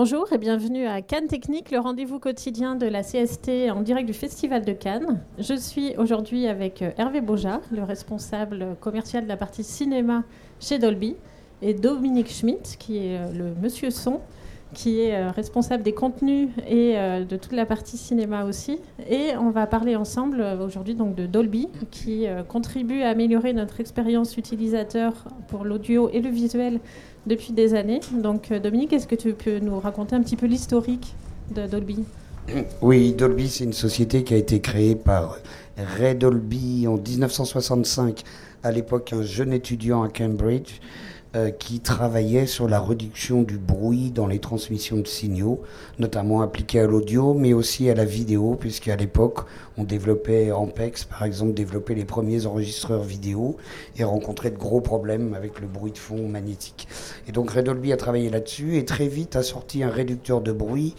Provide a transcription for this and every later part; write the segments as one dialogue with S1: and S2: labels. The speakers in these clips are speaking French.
S1: Bonjour et bienvenue à Cannes Technique, le rendez-vous quotidien de la CST en direct du Festival de Cannes. Je suis aujourd'hui avec euh, Hervé Beaujat, le responsable commercial de la partie cinéma chez Dolby, et Dominique Schmitt, qui est euh, le monsieur son, qui est euh, responsable des contenus et de toute la partie cinéma aussi. Et on va parler ensemble aujourd'hui donc de Dolby, qui contribue à améliorer notre expérience utilisateur pour l'audio et le visuel depuis des années. Donc euh, Dominique, est-ce que tu peux nous raconter un petit peu l'historique de Dolby?
S2: Oui, Dolby, c'est une société qui a été créée par Ray Dolby en 1965, à l'époque un jeune étudiant à Cambridge. Euh, qui travaillait sur la réduction du bruit dans les transmissions de signaux, notamment appliquées à l'audio, mais aussi à la vidéo, puisqu'à l'époque, on développait Ampex, par exemple, développait les premiers enregistreurs vidéo et rencontrait de gros problèmes avec le bruit de fond magnétique. Et donc Redolby a travaillé là-dessus et très vite a sorti un réducteur de bruit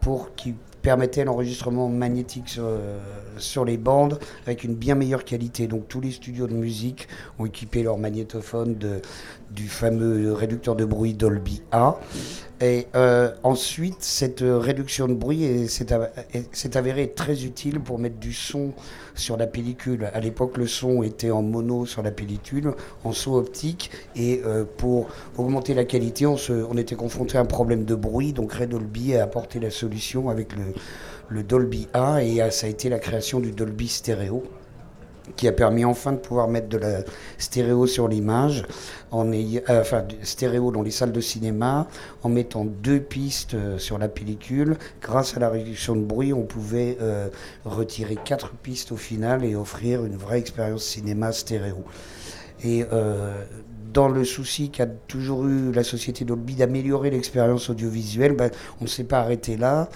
S2: pour qu'il permettait l'enregistrement magnétique sur, euh, sur, les bandes avec une bien meilleure qualité. Donc tous les studios de musique ont équipé leur magnétophone de, du fameux réducteur de bruit Dolby A. Et euh, ensuite, cette réduction de bruit s'est avérée très utile pour mettre du son sur la pellicule. À l'époque, le son était en mono sur la pellicule, en son optique, et euh, pour augmenter la qualité, on, se, on était confronté à un problème de bruit. Donc Red Dolby a apporté la solution avec le, le Dolby A, et ça a été la création du Dolby Stereo qui a permis enfin de pouvoir mettre de la stéréo sur l'image, en euh, enfin stéréo dans les salles de cinéma, en mettant deux pistes euh, sur la pellicule. Grâce à la réduction de bruit, on pouvait euh, retirer quatre pistes au final et offrir une vraie expérience cinéma stéréo. Et dans le souci qu'a toujours eu la société Dolby d'améliorer l'expérience audiovisuelle, ben, on ne s'est pas arrêté là.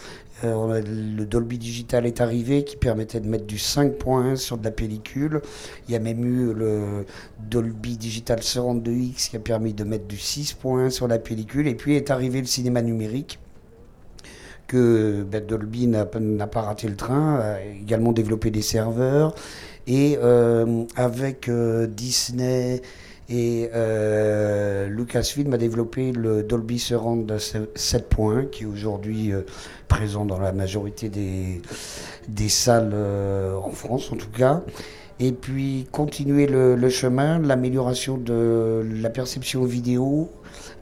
S2: Euh, le Dolby Digital est arrivé qui permettait de mettre du 5.1 sur de la pellicule. Il y a même eu le Dolby Digital 42X qui a permis de mettre du 6.1 sur la pellicule. Et puis est arrivé le cinéma numérique que ben, Dolby n'a pas raté le train, a également développé des serveurs. Et euh, avec euh, Disney et euh, Lucasfilm a développé le Dolby Surround 7.1 qui est aujourd'hui euh, présent dans la majorité des, des salles euh, en France en tout cas. Et puis continuer le, le chemin, l'amélioration de la perception vidéo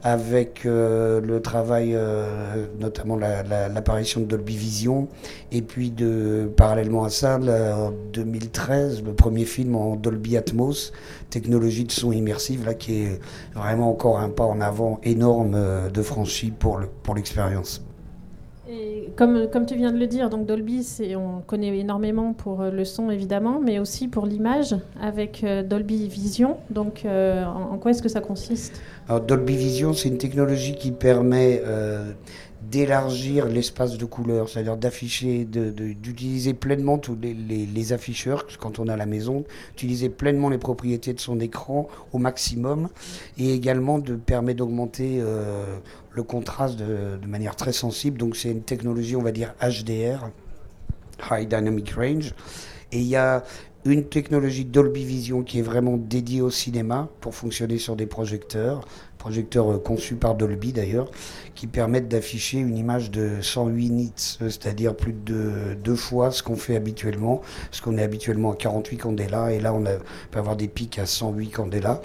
S2: avec euh, le travail, euh, notamment l'apparition de Dolby Vision, et puis de, parallèlement à ça, en 2013, le premier film en Dolby Atmos, technologie de son immersive, là, qui est vraiment encore un pas en avant énorme euh, de franchi pour l'expérience. Le, pour
S1: comme, comme tu viens de le dire, donc Dolby, on connaît énormément pour euh, le son évidemment, mais aussi pour l'image avec euh, Dolby Vision. Donc euh, en, quoi est-ce que ça consiste?
S2: Dolby Vision, c'est une technologie qui permet d'élargir l'espace de couleur, c'est-à-dire d'afficher, d'utiliser pleinement tous les, afficheurs quand on a la maison, utiliser pleinement les propriétés de son écran au maximum et également de permettre d'augmenter le contraste de, manière très sensible. Donc c'est une technologie, on va dire HDR, High Dynamic Range. Et il y a une technologie Dolby Vision qui est vraiment dédiée au cinéma pour fonctionner sur des projecteurs projecteurs euh, conçus par Dolby d'ailleurs, qui permettent d'afficher une image de 108 nits, c'est-à-dire plus de deux fois ce qu'on fait habituellement, parce qu'on est habituellement à 48 candela, et là on, peut avoir des pics à 108 candela,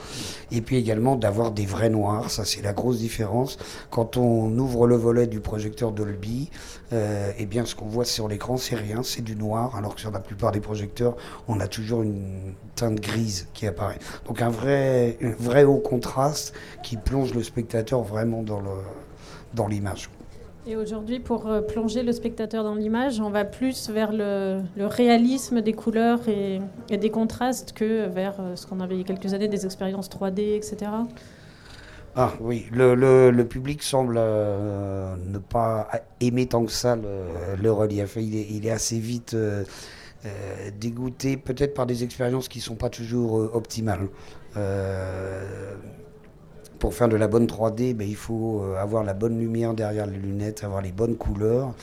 S2: et puis également d'avoir des vrais noirs, ça c'est la grosse différence. Quand on ouvre le volet du projecteur Dolby, euh, eh bien ce qu'on voit sur l'écran c'est rien, c'est du noir, alors que sur la plupart des projecteurs on a toujours une teinte grise qui apparaît. Donc un vrai, un vrai haut contraste qui plonge le spectateur vraiment dans le dans l'image.
S1: Et aujourd'hui, pour euh, plonger le spectateur dans l'image, on va plus vers le, réalisme des couleurs et, des contrastes que vers euh, ce qu'on avait il y a quelques années, des expériences 3D, etc.
S2: Ah oui, le, le, public semble euh, ne pas aimer tant que ça le, relief. Il est, il est, assez vite dégoûté, peut-être par des expériences qui ne sont pas toujours optimales pour faire de la bonne 3D, ben, il faut euh, avoir la bonne lumière derrière les lunettes, avoir les bonnes couleurs.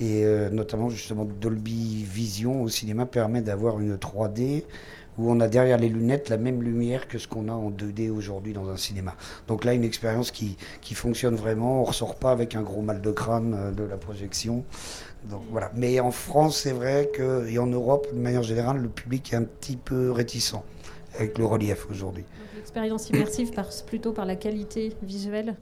S2: Et euh, notamment, justement, Dolby Vision au cinéma permet d'avoir une 3D où on a derrière les lunettes la même lumière que ce qu'on a en 2D aujourd'hui dans un cinéma. Donc là, une expérience qui, qui fonctionne vraiment. On ressort pas avec un gros mal de crâne euh, de la projection. Donc voilà. Mais en France, c'est vrai que, et en Europe, de manière générale, le public est un petit peu réticent avec le relief aujourd'hui.
S1: L'expérience immersive passe plutôt par la qualité visuelle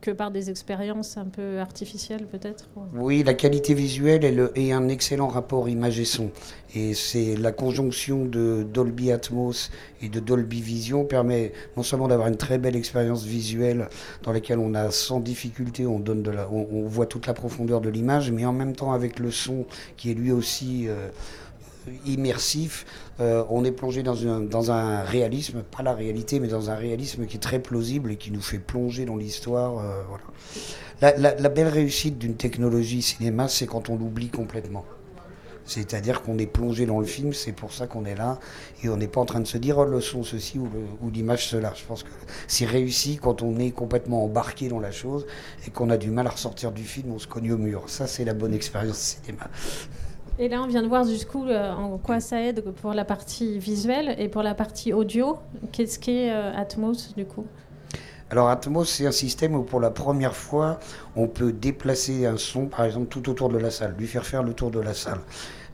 S1: que par des expériences un peu artificielles peut-être
S2: Oui, la qualité visuelle est, le, est, un excellent rapport image et son. Et c'est la conjonction de Dolby Atmos et de Dolby Vision permet non seulement d'avoir une très belle expérience visuelle dans laquelle on a sans difficulté, on, donne de la, on, on voit toute la profondeur de l'image, mais en même temps avec le son qui est lui aussi... Euh, immersif, euh, on est plongé dans un, dans un réalisme, pas la réalité, mais dans un réalisme qui est très plausible et qui nous fait plonger dans l'histoire. Euh, voilà. la, la, belle réussite d'une technologie cinéma, c'est quand on l'oublie complètement. C'est-à-dire qu'on est plongé dans le film, c'est pour ça qu'on est là, et on n'est pas en train de se dire oh, le son ceci ou l'image cela. Je pense que c'est réussi quand on est complètement embarqué dans la chose et qu'on a du mal à ressortir du film, on se cogne au mur. Ça, c'est la bonne expérience cinéma.
S1: Et là, on vient de voir jusqu'où euh, en quoi ça aide pour la partie visuelle et pour la partie audio. Qu'est-ce qu'est euh, Atmos du coup?
S2: Alors Atmos, c'est un système où pour la première fois, on peut déplacer un son, par exemple, tout autour de la salle, lui faire faire le tour de la salle.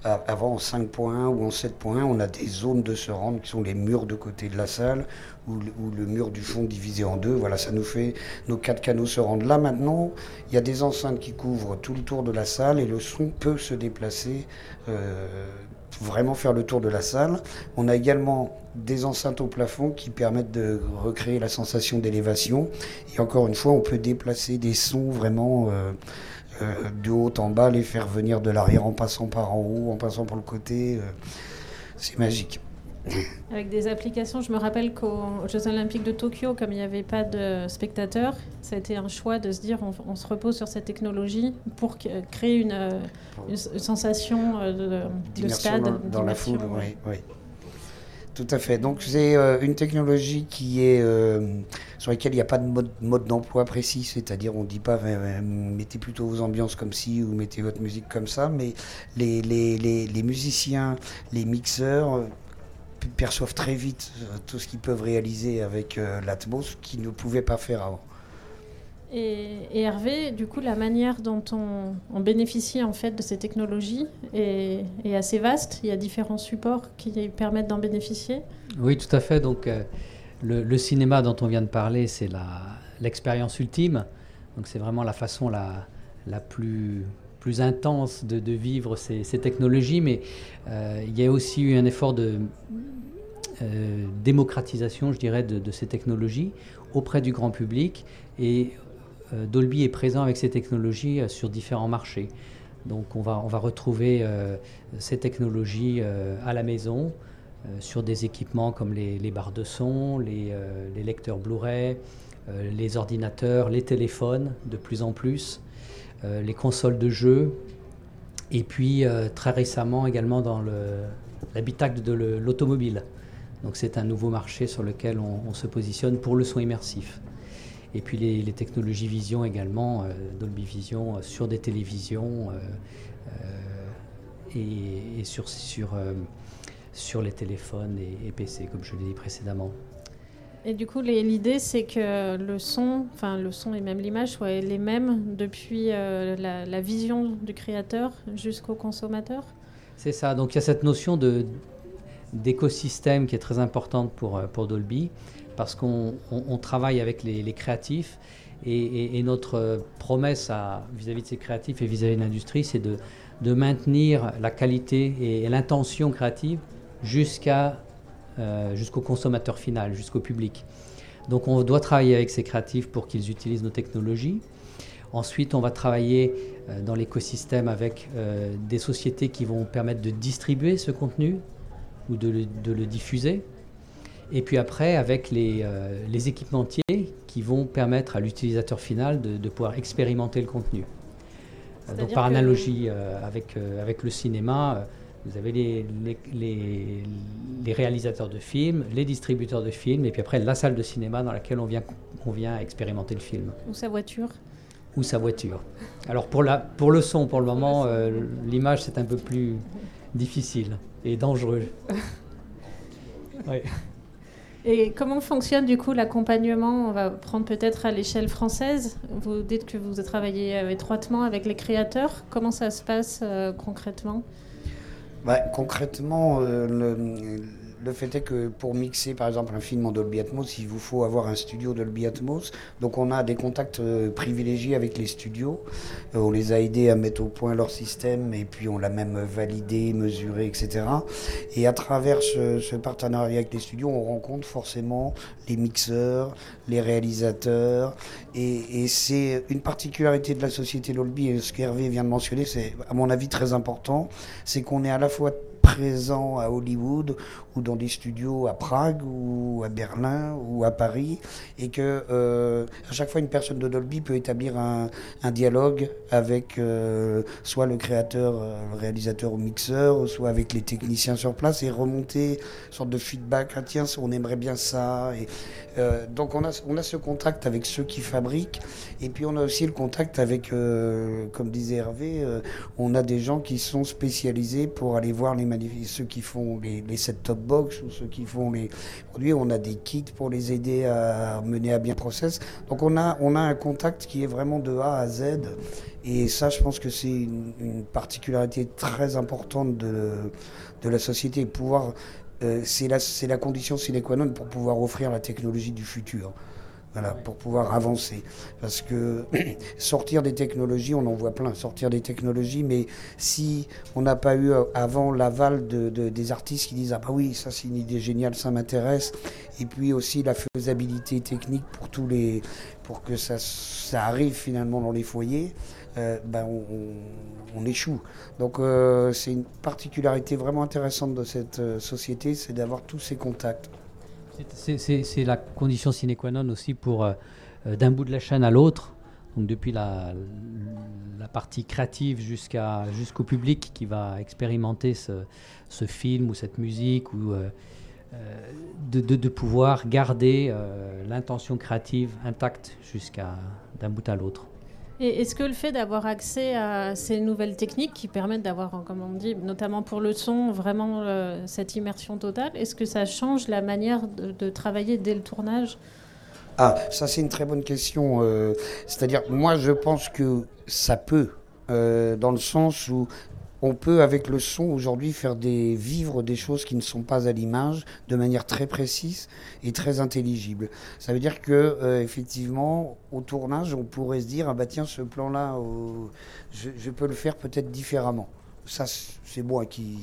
S2: Avant, en 5.1 ou en 7.1, on a des zones de se rendre qui sont les murs de côté de la salle ou le, mur du fond divisé en deux. Voilà, ça nous fait nos quatre canaux se rendent là. Maintenant, il y a des enceintes qui couvrent tout le tour de la salle et le son peut se déplacer. Euh, vraiment faire le tour de la salle. On a également des enceintes au plafond qui permettent de recréer la sensation d'élévation. Et encore une fois, on peut déplacer des sons vraiment euh, euh, de haut en bas, les faire venir de l'arrière en passant par en haut, en passant par le côté. Euh, c'est magique.
S1: Avec des applications, je me rappelle qu'aux Jeux Olympiques de Tokyo, comme il n'y avait pas de spectateurs, ça a été un choix de se dire on, on se repose sur cette technologie pour créer une, une sensation de, de stade.
S2: Dans, dans la foule, oui. oui. Tout à fait. Donc c'est euh, une technologie qui est euh, sur laquelle il n'y a pas de mode, d'emploi précis, c'est-à-dire on ne dit pas euh, mettez plutôt vos ambiances comme ci ou mettez votre musique comme ça, mais les, musiciens, les mixeurs perçoivent très vite tout ce qu'ils peuvent réaliser avec l'Atmos qu'ils ne pouvaient pas faire avant.
S1: Et, Hervé, du coup, la manière dont on, bénéficie en fait de ces technologies est, assez vaste. Il y a différents supports qui permettent d'en bénéficier.
S3: Oui, tout à fait. Donc, euh, le, cinéma dont on vient de parler, c'est l'expérience ultime. Donc, c'est vraiment la façon la, plus, intense de, vivre ces, ces, technologies. Mais euh, il y a aussi eu un effort de euh, démocratisation, je dirais, de, de ces technologies auprès du grand public et Dolby est présent avec ces technologies sur différents marchés. Donc on va, retrouver euh, ces technologies euh, à la maison euh, sur des équipements comme les, barres de son, les, lecteurs Blu-ray, les ordinateurs, les téléphones de plus en plus, les consoles de jeux, et puis très récemment également dans l'habitacle de l'automobile. Donc c'est un nouveau marché sur lequel on se positionne pour le son immersif et puis les, les technologies vision également, euh, Dolby Vision, euh, sur des télévisions euh, et, et, sur, sur, sur les téléphones et, et PC, comme je l'ai dit précédemment.
S1: Et du coup, l'idée, c'est que le son, enfin le son et même l'image soient les mêmes depuis euh, la, la, vision du créateur jusqu'au consommateur?
S3: C'est ça. Donc il y a cette notion d'écosystème qui est très importante pour, pour Dolby parce qu'on on, on travaille avec les, créatifs et, notre promesse vis-à-vis -vis de ces créatifs et vis-à-vis -vis de l'industrie, c'est de, maintenir la qualité et, l'intention créative euh, jusqu'au consommateur final, jusqu'au public. Donc on doit travailler avec ces créatifs pour qu'ils utilisent nos technologies. Ensuite, on va travailler euh, dans l'écosystème avec euh, des sociétés qui vont permettre de distribuer ce contenu ou de le diffuser et puis après avec les, euh, les équipementiers qui vont permettre à l'utilisateur final de, de, pouvoir expérimenter le contenu. Donc par analogie euh, avec, euh, avec le cinéma, vous avez les, les, les, les, réalisateurs de films, les distributeurs de films, et puis après la salle de cinéma dans laquelle on vient, on vient expérimenter le film.
S1: Ou sa voiture.
S3: Ou sa voiture. Alors pour, la, pour le son, pour le moment, l'image c'est un peu plus difficile et dangereux.
S1: Et comment fonctionne du coup l'accompagnement? On va prendre peut-être à l'échelle française. Vous dites que vous travaillez étroitement avec les créateurs. Comment ça se passe euh, concrètement?
S2: Bah, Concrètement, euh, le, le fait est que pour mixer par exemple un film en Dolby Atmos, il vous faut avoir un studio Dolby Atmos. Donc on a des contacts euh, privilégiés avec les studios. Euh, on les a aidés à mettre au point leur système et puis on l'a même validé, mesuré, etc. Et à travers ce, partenariat avec les studios, on rencontre forcément les mixeurs, les réalisateurs. Et, et c'est une particularité de la société Dolby, et ce qu'Hervé vient de mentionner, c'est à mon avis très important, c'est qu'on est à la fois présent à Hollywood ou dans des studios à Prague ou à Berlin ou à Paris et que euh, à chaque fois une personne de Dolby peut établir un, dialogue avec euh, soit le créateur, euh, le réalisateur ou mixeur, soit avec les techniciens sur place et remonter une sorte de feedback. Ah tiens, on aimerait bien ça. Et, donc on a, on a ce contact avec ceux qui fabriquent et puis on a aussi le contact avec, comme disait Hervé, on a des gens qui sont spécialisés pour aller voir les ceux qui font les, les set-top box ou ceux qui font les produits, on a des kits pour les aider à mener à bien le process. Donc on a, on a un contact qui est vraiment de A à Z. Et ça, je pense que c'est une, particularité très importante de, de la société. Pouvoir, euh, c'est la, la condition sine qua non pour pouvoir offrir la technologie du futur. Voilà, pour pouvoir avancer. Parce que sortir des technologies, on en voit plein, sortir des technologies, mais si on n'a pas eu euh, avant l'aval de, des artistes qui disent Ah bah oui, ça c'est une idée géniale, ça m'intéresse, et puis aussi la faisabilité technique pour, tous les, pour que ça, ça arrive finalement dans les foyers, euh, ben on, échoue. Donc euh, c'est une particularité vraiment intéressante de cette société, c'est d'avoir tous ces contacts.
S3: C'est la condition sine qua non aussi pour, euh, euh, d'un bout de la chaîne à l'autre, donc depuis la, la partie créative jusqu'au public qui va expérimenter ce, film ou cette musique, ou euh, de, pouvoir garder l'intention créative intacte jusqu'à d'un bout à l'autre.
S1: Et est-ce que le fait d'avoir accès à ces nouvelles techniques qui permettent d'avoir, comme on dit, notamment pour le son, vraiment euh, cette immersion totale, est-ce que ça change la manière de, travailler dès le tournage?
S2: Ah, ça c'est une très bonne question. Euh, c'est-à-dire, moi je pense que ça peut. Euh, dans le sens où on peut avec le son aujourd'hui faire des vivre des choses qui ne sont pas à l'image de manière très précise et très intelligible. Ça veut dire que euh, effectivement au tournage on pourrait se dire ah bah tiens ce plan là je, peux le faire peut-être différemment. Ça c'est moi qui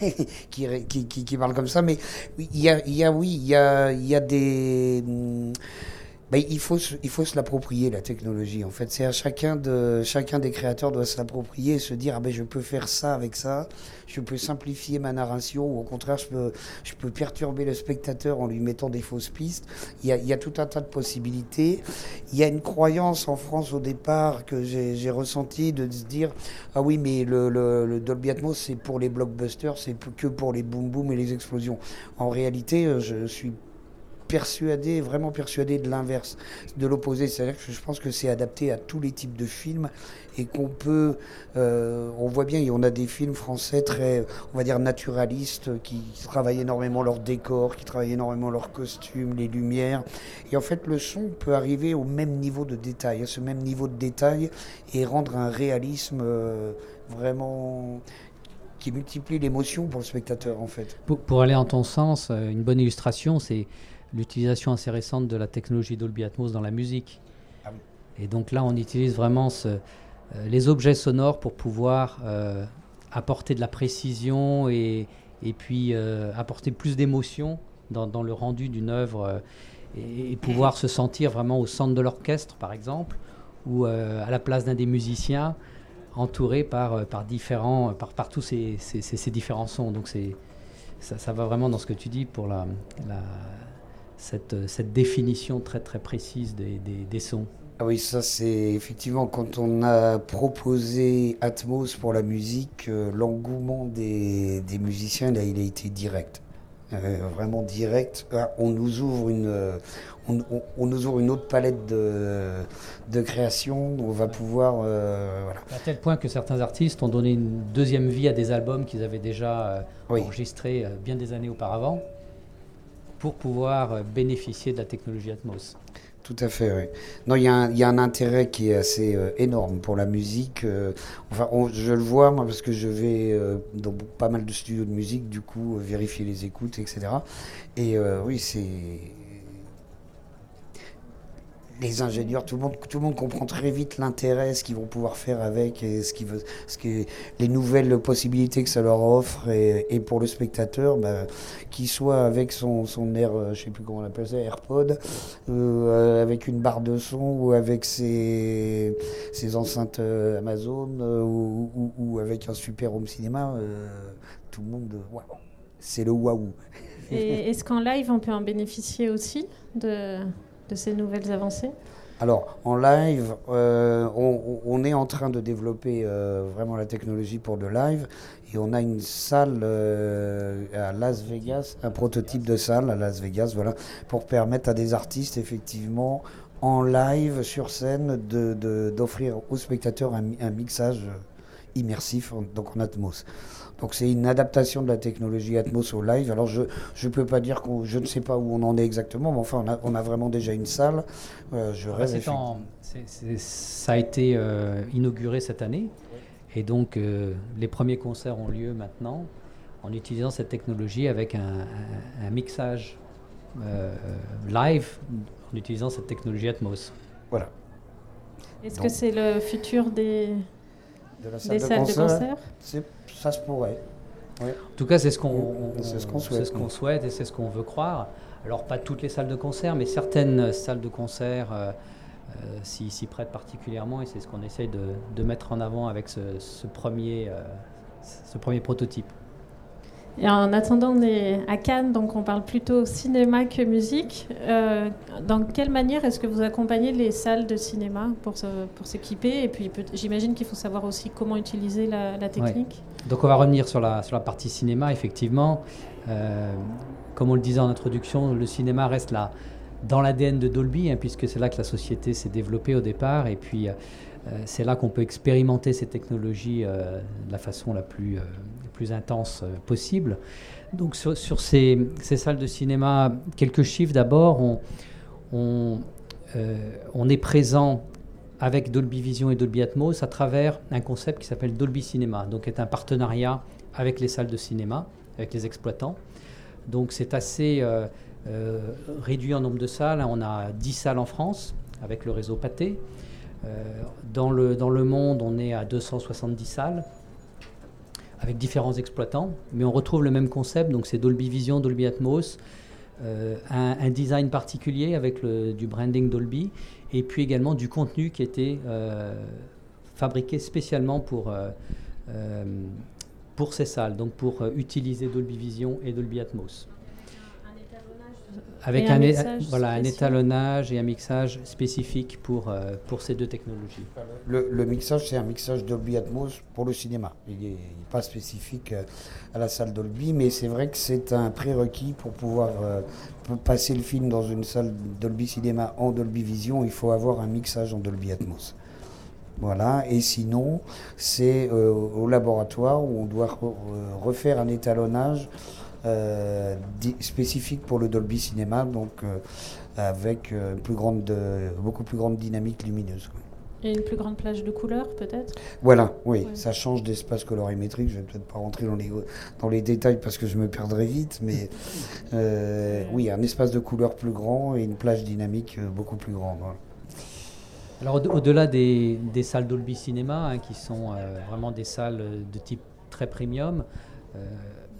S2: parle comme ça mais il y a, oui il y a, il y a des hum, ben, il, faut, il faut se l'approprier, la technologie. En fait, c'est à chacun, de, chacun des créateurs doit se l'approprier et se dire ah ben, je peux faire ça avec ça, je peux simplifier ma narration, ou au contraire, je peux, je peux perturber le spectateur en lui mettant des fausses pistes. Il y a, il y a tout un tas de possibilités. Il y a une croyance en France au départ que j'ai ressenti de se dire ah oui, mais le, le, le Dolby Atmos, c'est pour les blockbusters, c'est que pour les boom boom et les explosions. En réalité, je suis persuadé, vraiment persuadé de l'inverse, de l'opposé. C'est-à-dire que je pense que c'est adapté à tous les types de films et qu'on peut, euh, on voit bien, on a des films français très, on va dire, naturalistes, qui travaillent énormément leur décor, qui travaillent énormément leurs costumes, les lumières. Et en fait, le son peut arriver au même niveau de détail, à ce même niveau de détail, et rendre un réalisme euh, vraiment qui multiplie l'émotion pour le spectateur en fait.
S3: Pour, pour, aller en ton sens, euh, une bonne illustration, c'est l'utilisation assez récente de la technologie Dolby Atmos dans la musique. Ah et donc là, on utilise vraiment ce, euh, les objets sonores pour pouvoir euh, apporter de la précision et, et puis euh, apporter plus d'émotion dans, dans, le rendu d'une œuvre et, pouvoir se sentir vraiment au centre de l'orchestre, par exemple, ou à la place d'un des musiciens, entouré par, par, différents, par, par tous ces, ces, ces, différents sons. Donc c'est, ça, ça, va vraiment dans ce que tu dis pour la, la cette, cette, définition très très précise des, des, des sons.
S2: Ah oui, ça c'est effectivement quand on a proposé Atmos pour la musique, euh, l'engouement des, des, musiciens, là, il a été direct. Euh, vraiment direct. Ah, on nous ouvre une, on, on, nous ouvre une autre palette de, de création. On va pouvoir. Euh, voilà.
S3: À tel point que certains artistes ont donné une deuxième vie à des albums qu'ils avaient déjà enregistrés bien des années auparavant pour pouvoir bénéficier de la technologie Atmos.
S2: Tout à fait, oui. Non, il y, a un intérêt qui est assez euh, énorme pour la musique. Euh, enfin, je le vois, moi, parce que je vais euh, dans pas mal de studios de musique, du coup, vérifier les écoutes, etc. Et oui, c'est les ingénieurs, tout le monde, tout le monde comprend très vite l'intérêt, ce qu'ils vont pouvoir faire avec, et ce, veut, ce qui, les nouvelles possibilités que ça leur offre, et, pour le spectateur, bah, qu'il soit avec son, son air, euh, je sais plus comment on appelle ça, AirPod, euh, avec une barre de son, ou avec ses, ses enceintes euh, Amazon, ou, avec un super home cinéma, tout le monde, waouh, c'est le waouh.
S1: Et est-ce qu'en live, on peut en bénéficier aussi de de ces nouvelles avancées
S2: alors, en live, euh, on, est en train de développer euh, vraiment la technologie pour le live. Et on a une salle euh, à Las Vegas, un prototype de salle à Las Vegas, voilà, pour permettre à des artistes, effectivement, en live, sur scène, d'offrir aux spectateurs un, un, mixage immersif, donc en Atmos. Donc c'est une adaptation de la technologie Atmos au live. Alors je ne peux pas dire que je ne sais pas où on en est exactement, mais enfin on a, on a vraiment déjà une salle.
S3: Euh, je rêve. ça a été euh, inauguré cette année, et donc euh, les premiers concerts ont lieu maintenant en utilisant cette technologie avec un, un mixage live en utilisant cette technologie Atmos.
S2: Voilà.
S1: Est-ce que c'est le futur des
S2: de la salle de concert, Ça se pourrait.
S3: En tout cas, c'est ce qu'on ce qu'on souhaite. et c'est ce qu'on veut croire. Alors, pas toutes les salles de concert, mais certaines salles de concert euh, euh, s'y prêtent particulièrement et c'est ce qu'on essaye de, de, mettre en avant avec ce, ce premier, euh, ce premier prototype.
S1: Et en attendant, on est à Cannes, donc on parle plutôt cinéma que musique. Euh, dans quelle manière est-ce que vous accompagnez les salles de cinéma pour, pour s'équiper Et puis j'imagine qu'il faut savoir aussi comment utiliser la, technique.
S3: Donc on va revenir sur la, sur la partie cinéma, effectivement. Euh, comme on le disait en introduction, le cinéma reste là dans l'ADN de Dolby, hein, puisque c'est là que la société s'est développée au départ. Et puis euh, c'est là qu'on peut expérimenter ces technologies de la façon la plus plus intense euh, possible. Donc sur, ces, salles de cinéma, quelques chiffres d'abord. Euh, on, est présent avec Dolby Vision et Dolby Atmos à travers un concept qui s'appelle Dolby Cinéma, donc est un partenariat avec les salles de cinéma, avec les exploitants. Donc c'est assez euh, réduit en nombre de salles. On a 10 salles en France avec le réseau Pathé. dans, le, dans le monde, on est à 270 salles avec différents exploitants, mais on retrouve le même concept, donc c'est Dolby Vision, Dolby Atmos, euh, un, design particulier avec du branding Dolby, et puis également du contenu qui était euh, fabriqué spécialement pour, euh, pour ces salles, donc pour utiliser Dolby Vision et Dolby Atmos avec un, voilà, un étalonnage et un mixage spécifique pour, euh, pour ces deux technologies.
S2: Le, le mixage, c'est un mixage Dolby Atmos pour le cinéma. Il n'est pas spécifique euh, à la salle Dolby, mais c'est vrai que c'est un prérequis pour pouvoir euh, passer le film dans une salle Dolby Cinéma en Dolby Vision. Il faut avoir un mixage en Dolby Atmos. Voilà, et sinon, c'est au laboratoire où on doit refaire un étalonnage euh, spécifique pour le Dolby Cinéma, donc euh, avec euh, plus grande, beaucoup plus grande dynamique lumineuse.
S1: Et une plus grande plage de couleurs, peut-être?
S2: Voilà, oui, ça change d'espace colorimétrique. Je vais peut-être pas rentrer dans les, dans les détails parce que je me perdrai vite, mais oui, un espace de couleurs plus grand et une plage dynamique beaucoup plus grande.
S3: Alors, au-delà des, des, salles Dolby Cinéma, hein, qui sont vraiment des salles de type très premium,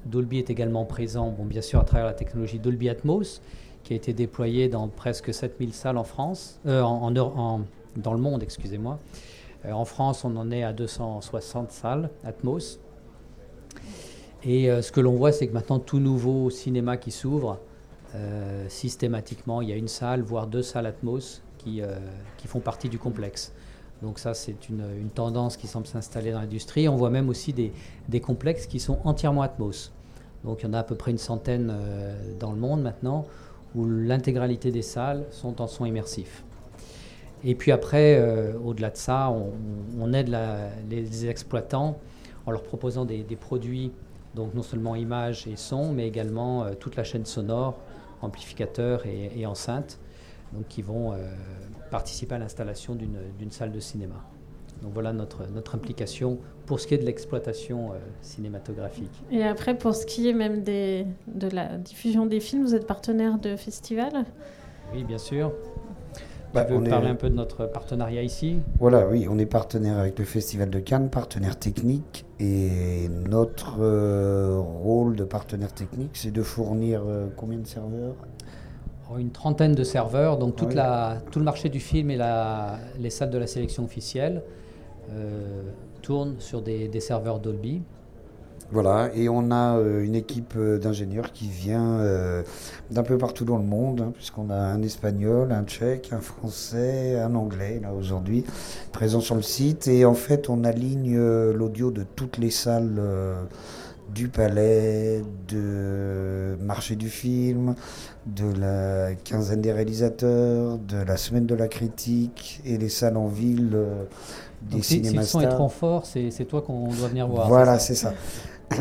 S3: Dolby est également présent, bien sûr, à travers la technologie Dolby Atmos, qui a été déployée dans presque 7000 salles en France, euh, en, dans le monde, excusez-moi. Euh, en France, on en est à 260 salles Atmos. Et euh, ce que l'on voit, c'est que maintenant, tout nouveau cinéma qui s'ouvre, systématiquement, il y a une salle, voire deux salles Atmos qui font partie du complexe. Donc ça, c'est une, une, tendance qui semble s'installer dans l'industrie. On voit même aussi des, des, complexes qui sont entièrement Atmos. Donc il y en a à peu près une centaine euh, dans le monde maintenant, où l'intégralité des salles sont en son immersif. Et puis après, euh, au-delà de ça, on, aide les exploitants en leur proposant des, produits, donc non seulement images et son, mais également euh, toute la chaîne sonore, amplificateurs et, enceintes, donc qui vont participer à l'installation d'une salle de cinéma. Donc voilà notre, notre implication pour ce qui est de l'exploitation cinématographique.
S1: Et après, pour ce qui est même des, de la diffusion des films, vous êtes partenaire de festivals
S3: Oui, bien sûr. Bah, tu veux parler un peu de notre partenariat ici?
S2: Voilà, oui, on est partenaire avec le Festival de Cannes, partenaire technique. Et notre euh, rôle de partenaire technique, c'est de fournir euh, combien de serveurs?
S3: Une trentaine de serveurs. Donc toute la, tout le marché du film et la, les salles de la sélection officielle euh, tournent sur des, des serveurs Dolby.
S2: Voilà, et on a euh, une équipe euh, d'ingénieurs qui vient d'un peu partout dans le monde, hein, puisqu'on a un espagnol, un tchèque, un français, un anglais, là aujourd'hui, présents sur le site. Et en fait, on aligne l'audio de toutes les salles du palais, de marché du film, de la quinzaine des réalisateurs, de la semaine de la critique et les salles en ville. Des
S3: si, si le son est trop fort, c'est toi qu'on doit venir voir.
S2: Voilà, c'est ça.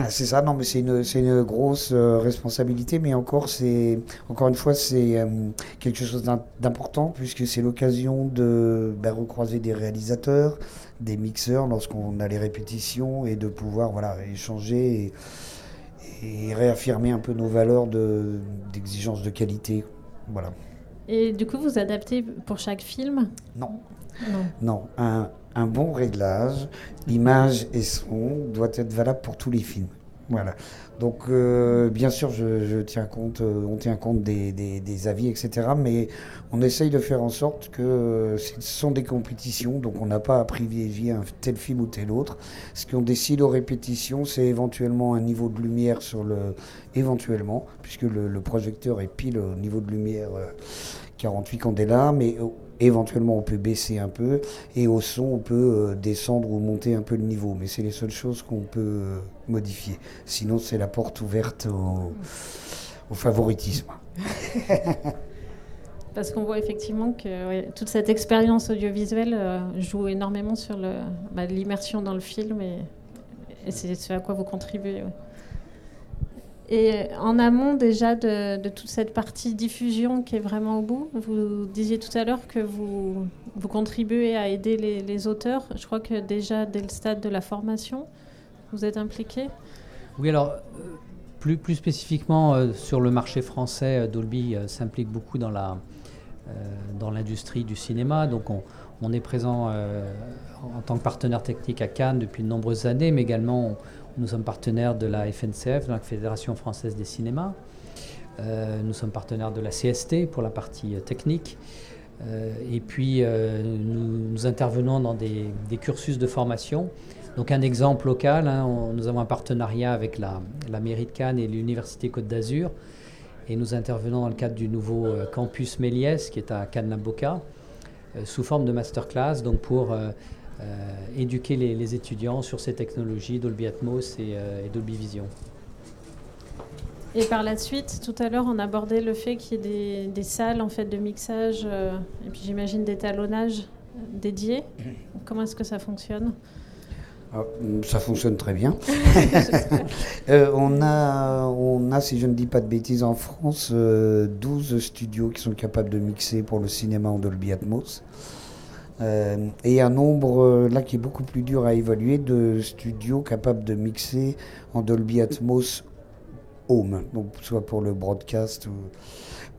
S2: C'est ça, non, mais c'est une, une, grosse euh, responsabilité, mais encore, c'est encore une fois, c'est euh, quelque chose d'important puisque c'est l'occasion de ben, recroiser des réalisateurs, des mixeurs lorsqu'on a les répétitions et de pouvoir voilà échanger et, réaffirmer un peu nos valeurs d'exigence de, qualité, voilà.
S1: Et du coup, vous adaptez pour chaque film?
S2: Non. Non. Un, bon réglage, image et son, doit être valable pour tous les films. Voilà. Donc, euh, bien sûr, euh, on tient compte des, avis, etc. Mais on essaye de faire en sorte que euh, ce sont des compétitions, donc on n'a pas à privilégier un tel film ou tel autre. Ce qu'on décide aux répétitions, c'est éventuellement un niveau de lumière sur le, éventuellement, puisque le, le projecteur est pile au niveau de lumière 48 candélas, mais Éventuellement, on peut baisser un peu et au son, on peut euh, descendre ou monter un peu le niveau. Mais c'est les seules choses qu'on peut euh, modifier. Sinon, c'est la porte ouverte au, favoritisme.
S1: Parce qu'on voit effectivement que toute cette expérience audiovisuelle euh, joue énormément sur bah, l'immersion dans le film et, c'est ce à quoi vous contribuez. Et en amont déjà de, toute cette partie diffusion qui est vraiment au bout, vous disiez tout à l'heure que vous, contribuez à aider les, auteurs. Je crois que déjà dès le stade de la formation, vous êtes impliqué.
S3: Oui, alors euh, plus, plus spécifiquement euh, sur le marché français, euh, Dolby s'implique beaucoup dans la l'industrie du cinéma. Donc on, on est présent en tant que partenaire technique à Cannes depuis de nombreuses années, mais également nous sommes partenaires de la FNCF, de la Fédération française des cinémas. Euh, nous sommes partenaires de la CST pour la partie euh, technique. Euh, et puis, nous, intervenons dans des, cursus de formation. Donc, un exemple local, hein, nous avons un partenariat avec la, mairie de Cannes et l'Université Côte d'Azur. Et nous intervenons dans le cadre du nouveau campus Méliès, qui est à Cannes-la-Boca, sous forme de masterclass, donc pour éduquer les, étudiants sur ces technologies Dolby Atmos euh, et, Dolby Vision.
S1: Et par la suite, tout à l'heure, on abordait le fait qu'il y ait des, salles en fait de mixage euh, et puis j'imagine d'étalonnage dédiés. Comment est-ce que ça fonctionne?
S2: Ah, ça fonctionne très bien. on, a, on a, si je ne dis pas de bêtises, en France, 12 studios qui sont capables de mixer pour le cinéma en Dolby Atmos. Euh, et un nombre euh, là qui est beaucoup plus dur à évaluer de studios capables de mixer en Dolby Atmos Home, donc soit pour le broadcast ou,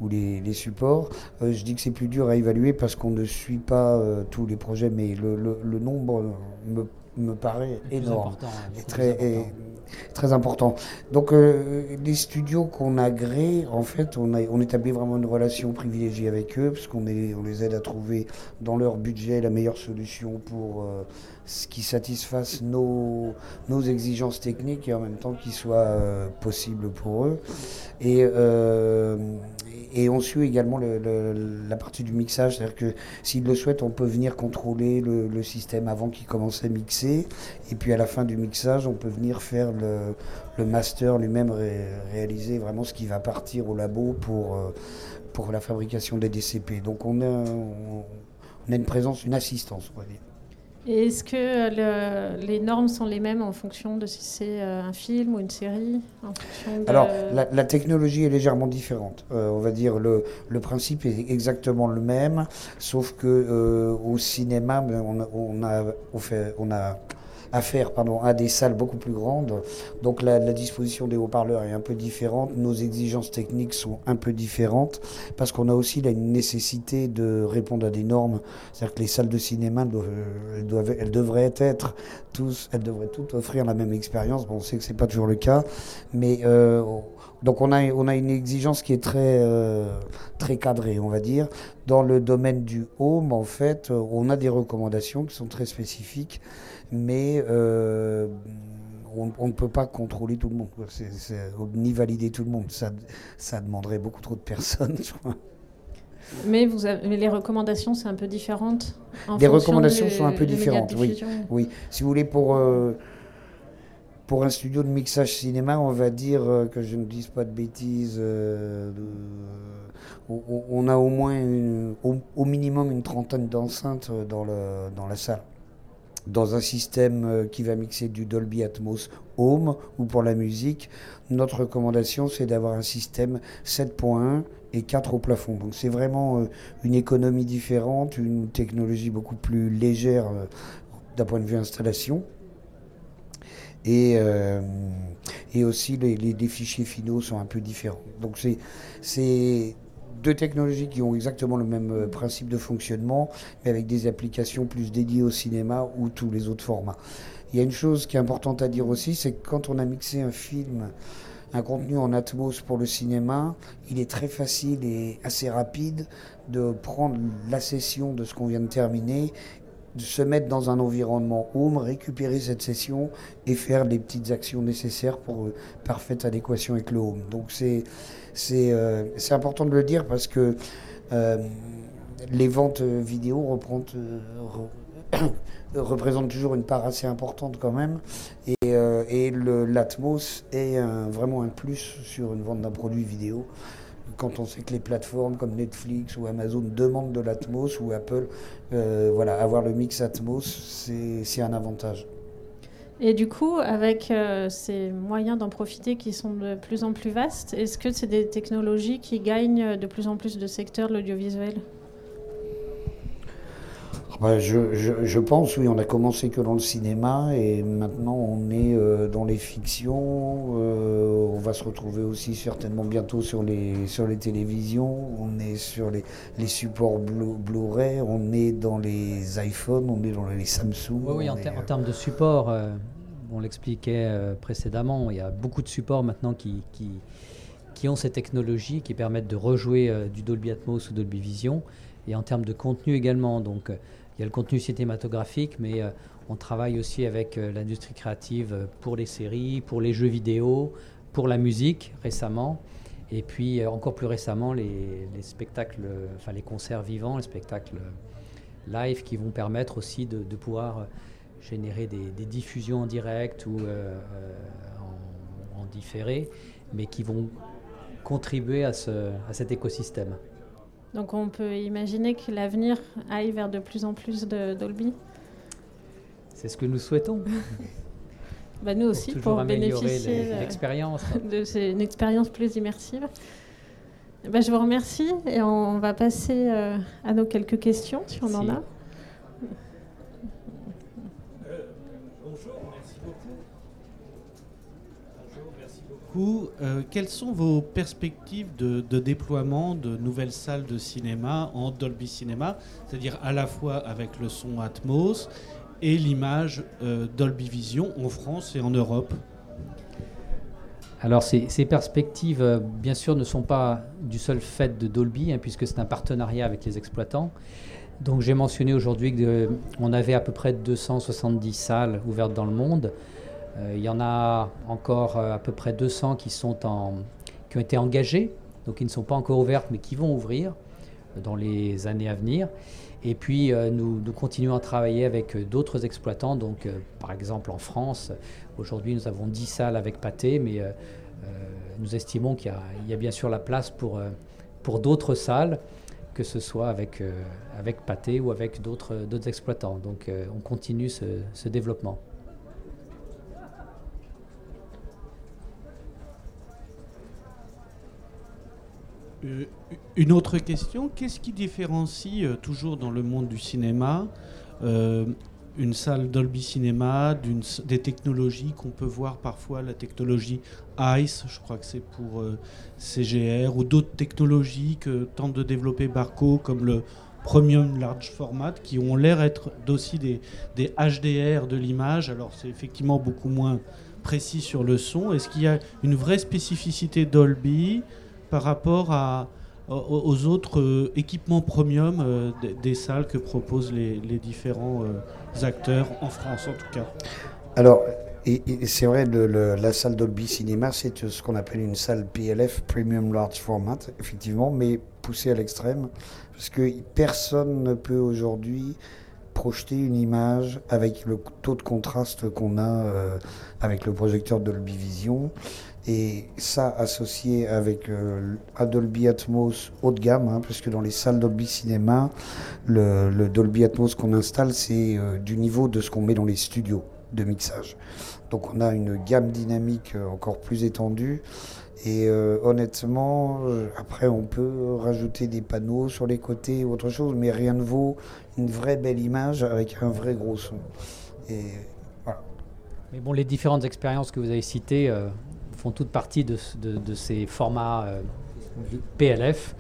S2: les, supports. Euh, je dis que c'est plus dur à évaluer parce qu'on ne suit pas tous les projets, mais le, le nombre me me paraît énorme et très, très important. Donc euh, les studios qu'on agrée, en fait, on, a, on établit vraiment une relation privilégiée avec eux, parce qu'on on les aide à trouver dans leur budget la meilleure solution pour euh, qui satisfasse nos, nos exigences techniques et en même temps qui soit euh, possible pour eux. Et, et on suit également la partie du mixage, c'est-à-dire que s'ils le souhaitent, on peut venir contrôler le, système avant qu'il commence à mixer, et puis à la fin du mixage, on peut venir faire le, master lui-même, réaliser vraiment ce qui va partir au labo pour, euh, pour la fabrication des DCP. Donc on a, on a une présence, une assistance, on va dire.
S1: Est-ce que les normes sont les mêmes en fonction de si c'est euh, un film ou une série
S2: Alors, la, technologie est légèrement différente. Euh, on va dire le, le principe est exactement le même, sauf que euh, au cinéma, ben, on a à faire pardon, à des salles beaucoup plus grandes. Donc la, disposition des haut-parleurs est un peu différente, nos exigences techniques sont un peu différentes, parce qu'on a aussi la nécessité de répondre à des normes. C'est-à-dire que les salles de cinéma, elles, doivent, elles devraient être tous, elles devraient toutes offrir la même expérience. Bon, on sait que c'est pas toujours le cas, mais euh, donc on a, on a une exigence qui est très, euh, très cadrée, on va dire. Dans le domaine du home, en fait, on a des recommandations qui sont très spécifiques mais euh, on, ne peut pas contrôler tout le monde, ni valider tout le monde. Ça, ça demanderait beaucoup trop de personnes.
S1: Mais, vous les recommandations, c'est un peu différentes
S2: Les recommandations sont un peu différentes, oui. oui. Si vous voulez, pour, euh, pour un studio de mixage cinéma, on va dire, euh, que je ne dise pas de bêtises, on, a au moins, au, minimum une trentaine d'enceintes dans, dans la salle dans un système euh, qui va mixer du Dolby Atmos Home ou pour la musique, notre recommandation c'est d'avoir un système 7.1 et 4 au plafond. Donc c'est vraiment euh, une économie différente, une technologie beaucoup plus légère euh, d'un point de vue installation. Et, et aussi les, les, fichiers finaux sont un peu différents. Donc c'est deux technologies qui ont exactement le même euh, principe de fonctionnement, mais avec des applications plus dédiées au cinéma ou tous les autres formats. Il y a une chose qui est importante à dire aussi, c'est que quand on a mixé un film, un contenu en Atmos pour le cinéma, il est très facile et assez rapide de prendre la session de ce qu'on vient de terminer de se mettre dans un environnement home, récupérer cette session et faire les petites actions nécessaires pour euh, parfaite adéquation avec le home. Donc c'est c'est important de le dire parce que euh, les ventes vidéo euh, représentent toujours une part assez importante quand même. Et, et l'Atmos est vraiment un plus sur une vente d'un produit vidéo quand on sait que les plateformes comme Netflix ou Amazon demandent de l'Atmos ou Apple, voilà, avoir le mix Atmos, c'est un avantage.
S1: Et du coup, avec euh, ces moyens d'en profiter qui sont de plus en plus vastes, est-ce que c'est des technologies qui gagnent de plus en plus de secteurs de l'audiovisuel?
S2: Je, je, pense, oui, on a commencé que dans le cinéma et maintenant on est euh, dans les fictions. Euh, on va se retrouver aussi certainement bientôt sur les, sur les télévisions. On est sur les, les supports Blu-ray, on est dans les iPhones, on est dans les Samsung.
S3: Oui, oui en, en, termes de support, euh, on l'expliquait précédemment, il y a beaucoup de supports maintenant qui, qui, qui ont ces technologies qui permettent de rejouer du Dolby Atmos ou Dolby Vision et en termes de contenu également. Donc, il y a le contenu cinématographique, mais euh, on travaille aussi avec euh, l'industrie créative euh, pour les séries, pour les jeux vidéo, pour la musique récemment. Et puis encore plus récemment, les, spectacles, enfin les concerts vivants, les spectacles live qui vont permettre aussi de, pouvoir générer des, diffusions en direct ou en, différé, mais qui vont contribuer à cet écosystème.
S1: Donc on peut imaginer que l'avenir aille vers de plus en plus de Dolby
S3: C'est ce que nous souhaitons.
S1: bah nous aussi, pour, bénéficier
S3: de l'expérience.
S1: C'est une expérience plus immersive. Bah, je vous remercie et on va passer euh, à nos quelques questions, si on en a.
S4: Euh, quelles sont vos perspectives de, déploiement de nouvelles salles de cinéma en Dolby Cinema, c'est-à-dire à la fois avec le son Atmos et l'image euh, Dolby Vision en France et en Europe?
S3: Alors ces, perspectives, euh, bien sûr, ne sont pas du seul fait de Dolby, hein, puisque c'est un partenariat avec les exploitants. Donc j'ai mentionné aujourd'hui qu'on avait à peu près 270 salles ouvertes dans le monde. Euh, il y en a encore euh, à peu près 200 qui, ont été engagés, donc qui ne sont pas encore ouvertes, mais qui vont ouvrir euh, dans les années à venir. Et puis, nous, continuons à travailler avec d'autres exploitants. Donc, par exemple, en France, aujourd'hui, nous avons 10 salles avec Pâté, mais nous estimons qu'il y, a bien sûr la place pour, d'autres salles que ce soit avec, avec Pathé ou avec d'autres exploitants. Donc on continue ce développement.
S4: Euh, une autre question, qu'est-ce qui différencie, euh, toujours dans le monde du cinéma, euh, une salle Dolby Cinéma des technologies qu'on peut voir parfois, la technologie ICE, je crois que c'est pour CGR, ou d'autres technologies que tente de développer Barco, comme le Premium Large Format, qui ont l'air être aussi des, des HDR de l'image. Alors c'est effectivement beaucoup moins précis sur le son. Est-ce qu'il y a une vraie spécificité Dolby par rapport aux autres euh, équipements premium euh, des, salles que proposent les, différents euh, acteurs en France en tout cas
S2: Alors, et, c'est vrai, la salle Dolby Cinema, c'est ce qu'on appelle une salle PLF, Premium Large Format, effectivement, mais poussée à l'extrême, parce que personne ne peut aujourd'hui projeter une image avec le taux de contraste qu'on a avec le projecteur Dolby Vision. Et ça associé avec euh, Dolby Atmos haut de gamme, hein, parce que dans les salles Dolby Cinéma, le, Dolby Atmos qu'on installe, c'est euh, du niveau de ce qu'on met dans les studios de mixage. Donc on a une gamme dynamique euh, encore plus étendue. Et honnêtement, après on peut rajouter des panneaux sur les côtés ou autre chose, mais rien ne vaut une vraie belle image avec un vrai gros son.
S3: Mais bon, les différentes expériences que vous avez citées, font toute partie de, ces formats euh, PLF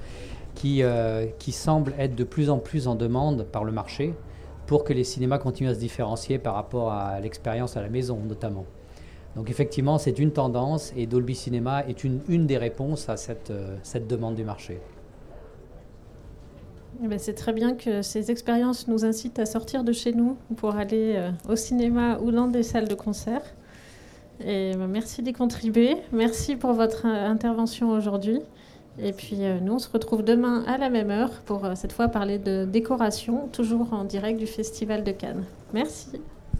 S3: qui, euh, qui semblent être de plus en plus en demande par le marché pour que les cinémas continuent à se différencier par rapport à l'expérience à la maison notamment. Donc effectivement, c'est une tendance et Dolby Cinema est une, une des réponses à cette, euh, cette demande du marché.
S1: Eh ben, c'est très bien que ces expériences nous incitent à sortir de chez nous pour aller au cinéma ou dans des salles de concert. Et bah, merci d'y contribuer. Merci pour votre euh, intervention aujourd'hui. Et puis euh, nous, on se retrouve demain à la même heure pour euh, cette fois parler de décoration, toujours en direct du Festival de Cannes. Merci.